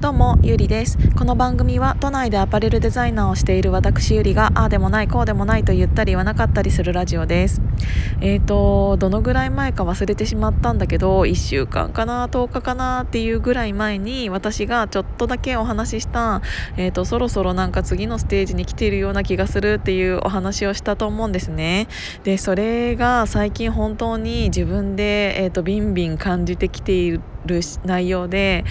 どうもゆりです。この番組は都内でアパレルデザイナーをしている私ゆりがああでもないこうでもないと言ったり言わなかったりするラジオです。えーとどのぐらい前か忘れてしまったんだけど1週間かな10日かなっていうぐらい前に私がちょっとだけお話ししたえーとそろそろなんか次のステージに来ているような気がするっていうお話をしたと思うんですね。でそれが最近本当に自分でえーとビンビン感じてきている内容で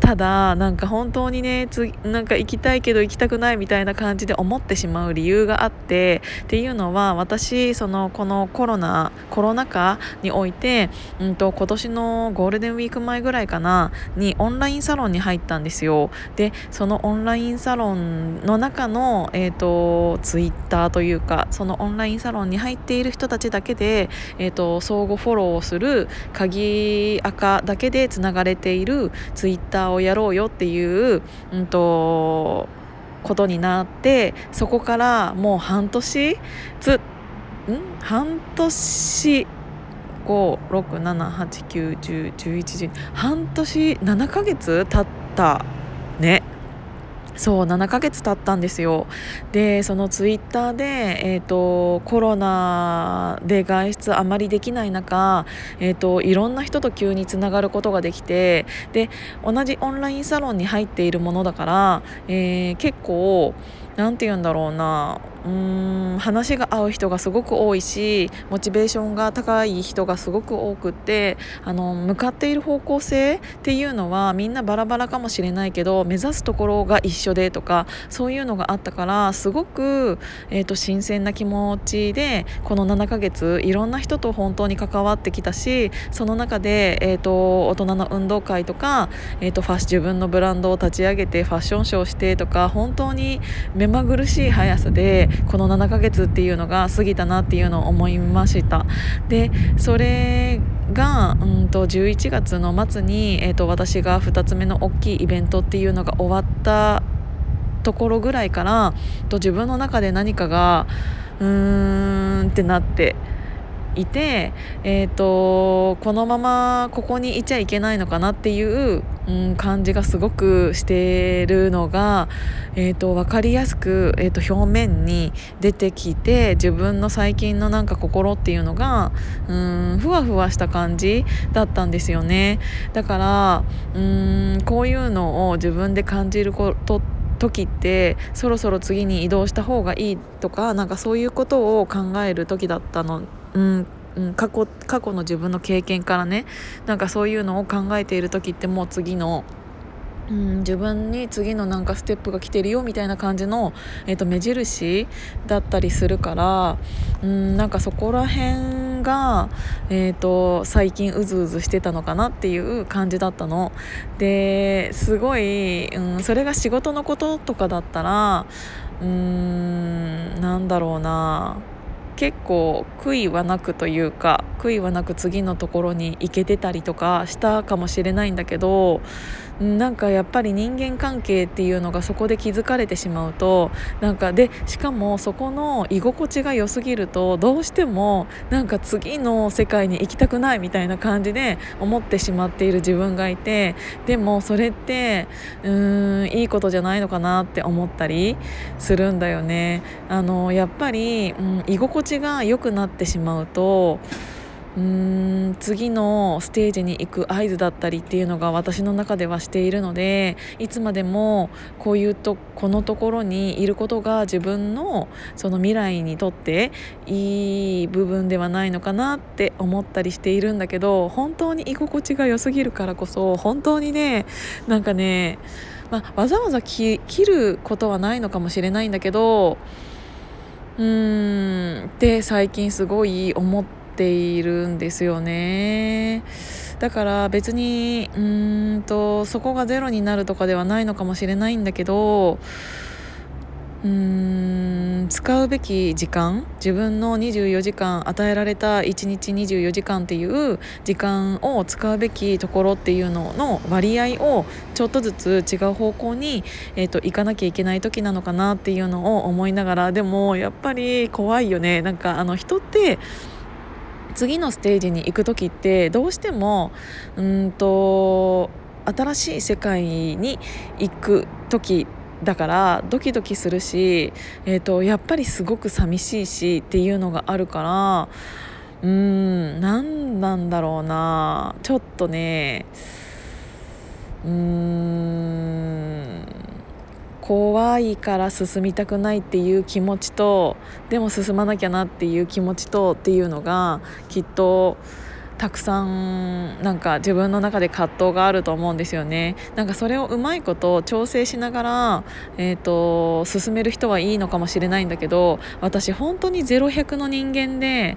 ただなんか本当にねつなんか行きたいけど行きたくないみたいな感じで思ってしまう理由があってっていうのは私そのこのコロナコロナ禍において、うんと、今年のゴールデンウィーク前ぐらいかなにオンラインサロンに入ったんですよ。でそのオンラインサロンの中の、えーと、ツイッターというかそのオンラインサロンに入っている人たちだけで、えーと相互フォローをする鍵赤だけでつながれているツイッターをやろうよっていう、うんと、ことになってそこからもう半年つん？半年567891011半年7ヶ月経ったね。そう7ヶ月経ったんですよ。でそのツイッターで、えーと、コロナで外出あまりできない中、えーと、いろんな人と急につながることができてで同じオンラインサロンに入っているものだから、えー、結構何て言うんだろうなうーん話が合う人がすごく多いしモチベーションが高い人がすごく多くってあの向かっている方向性っていうのはみんなバラバラかもしれないけど目指すところが一緒でとかそういうのがあったからすごく、えーと、新鮮な気持ちでこの7ヶ月いろんな人と本当に関わってきたしその中で、えーと、大人の運動会とか、えーと、ファッ自分のブランドを立ち上げてファッションショーしてとか本当に目まぐるしい速さでこの7ヶ月っていうのが過ぎたなっていうのを思いました。でそれが、うんと、11月の末に、えーと、私が2つ目の大きいイベントっていうのが終わったところぐらいからと自分の中で何かがうーんってなっていて、えーと、このままここにいちゃいけないのかなっていう、うん、感じがすごくしてるのが、えーと、分かりやすく、えーと、表面に出てきて自分の最近のなんか心っていうのがうんふわふわした感じだったんですよね。だからうんこういうのを自分で感じることって時ってそろそろ次に移動した方がいいとかなんかそういうことを考える時だったのうん、うん、過去過去の自分の経験からねなんかそういうのを考えている時ってもう次のうん、自分に次のなんかステップが来てるよみたいな感じの、えーと、目印だったりするから、うん、なんかそこら辺が、えーと、最近うずうずしてたのかなっていう感じだったの。ですごい、うん、それが仕事のこととかだったらうんなんだろうな。結構悔いはなくというか悔いはなく次のところに行けてたりとかしたかもしれないんだけどなんかやっぱり人間関係っていうのがそこで気づかれてしまうとなんかでしかもそこの居心地が良すぎるとどうしてもなんか次の世界に行きたくないみたいな感じで思ってしまっている自分がいてでもそれってうーんいいことじゃないのかなって思ったりするんだよね。あのやっぱり、うん、居心地が良くなってしまうとうーん次のステージに行く合図だったりっていうのが私の中ではしているのでいつまでもこういうとこのところにいることが自分のその未来にとっていい部分ではないのかなって思ったりしているんだけど本当に居心地が良すぎるからこそ本当にねなんかね、まあ、わざわざ切ることはないのかもしれないんだけどうーんって最近すごい思って。いるんですよねだから別にうんとそこがゼロになるとかではないのかもしれないんだけどうーん使うべき時間自分の24時間与えられた1日24時間っていう時間を使うべきところっていうのの割合をちょっとずつ違う方向に、えーと、行かなきゃいけない時なのかなっていうのを思いながらでもやっぱり怖いよね。なんかあの人って次のステージに行く時ってどうしてもうんと新しい世界に行く時ってだからドキドキするし、えーと、やっぱりすごく寂しいしっていうのがあるからうーん何なんだろうな。ちょっとねうーん怖いから進みたくないっていう気持ちとでも進まなきゃなっていう気持ちとっていうのがきっとたくさんなんか自分の中で葛藤があると思うんですよね。なんかそれをうまいこと調整しながら、えーと、進める人はいいのかもしれないんだけど私本当に0100の人間で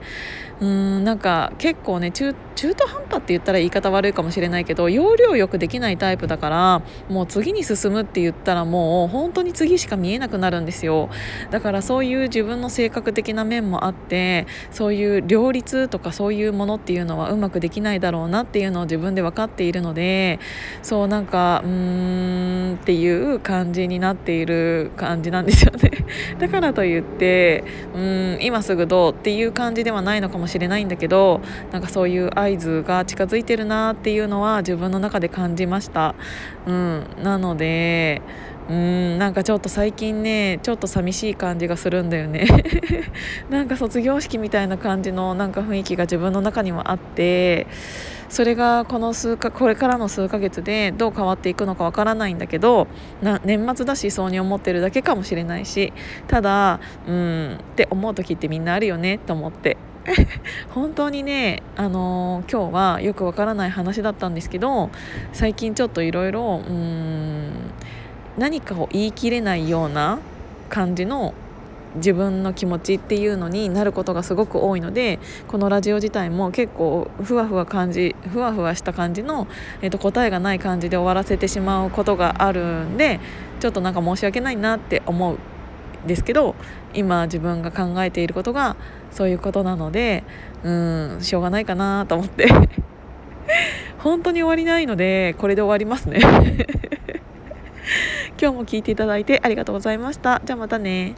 うんなんか結構ね中中途半端って言ったら言い方悪いかもしれないけど要領よくできないタイプだからもう次に進むって言ったらもう本当に次しか見えなくなるんですよ。だからそういう自分の性格的な面もあってそういう両立とかそういうものっていうのはうまくできないだろうなっていうのを自分で分かっているのでそうなんかうーんっていう感じになっている感じなんですよね。だからといってうん今すぐどうっていう感じではないのかもしれないんだけどなんかそういう合図が近づいてるなっていうのは自分の中で感じました、うん、なのでうんなんかちょっと最近ねちょっと寂しい感じがするんだよね。なんか卒業式みたいな感じのなんか雰囲気が自分の中にはあってそれがこの数かこれからの数ヶ月でどう変わっていくのかわからないんだけどな年末だしそうに思ってるだけかもしれないしただうんって思う時ってみんなあるよねと思って。本当にね、あのー、今日はよくわからない話だったんですけど最近ちょっといろいろうん何かを言い切れないような感じの自分の気持ちっていうのになることがすごく多いのでこのラジオ自体も結構ふわふわ感じふわふわした感じの、えー、と答えがない感じで終わらせてしまうことがあるんでちょっとなんか申し訳ないなって思うんですけど今自分が考えていることがそういうことなのでうんしょうがないかなと思って。本当に終わりないのでこれで終わりますね。今日も聞いていただいてありがとうございました。じゃあまたね。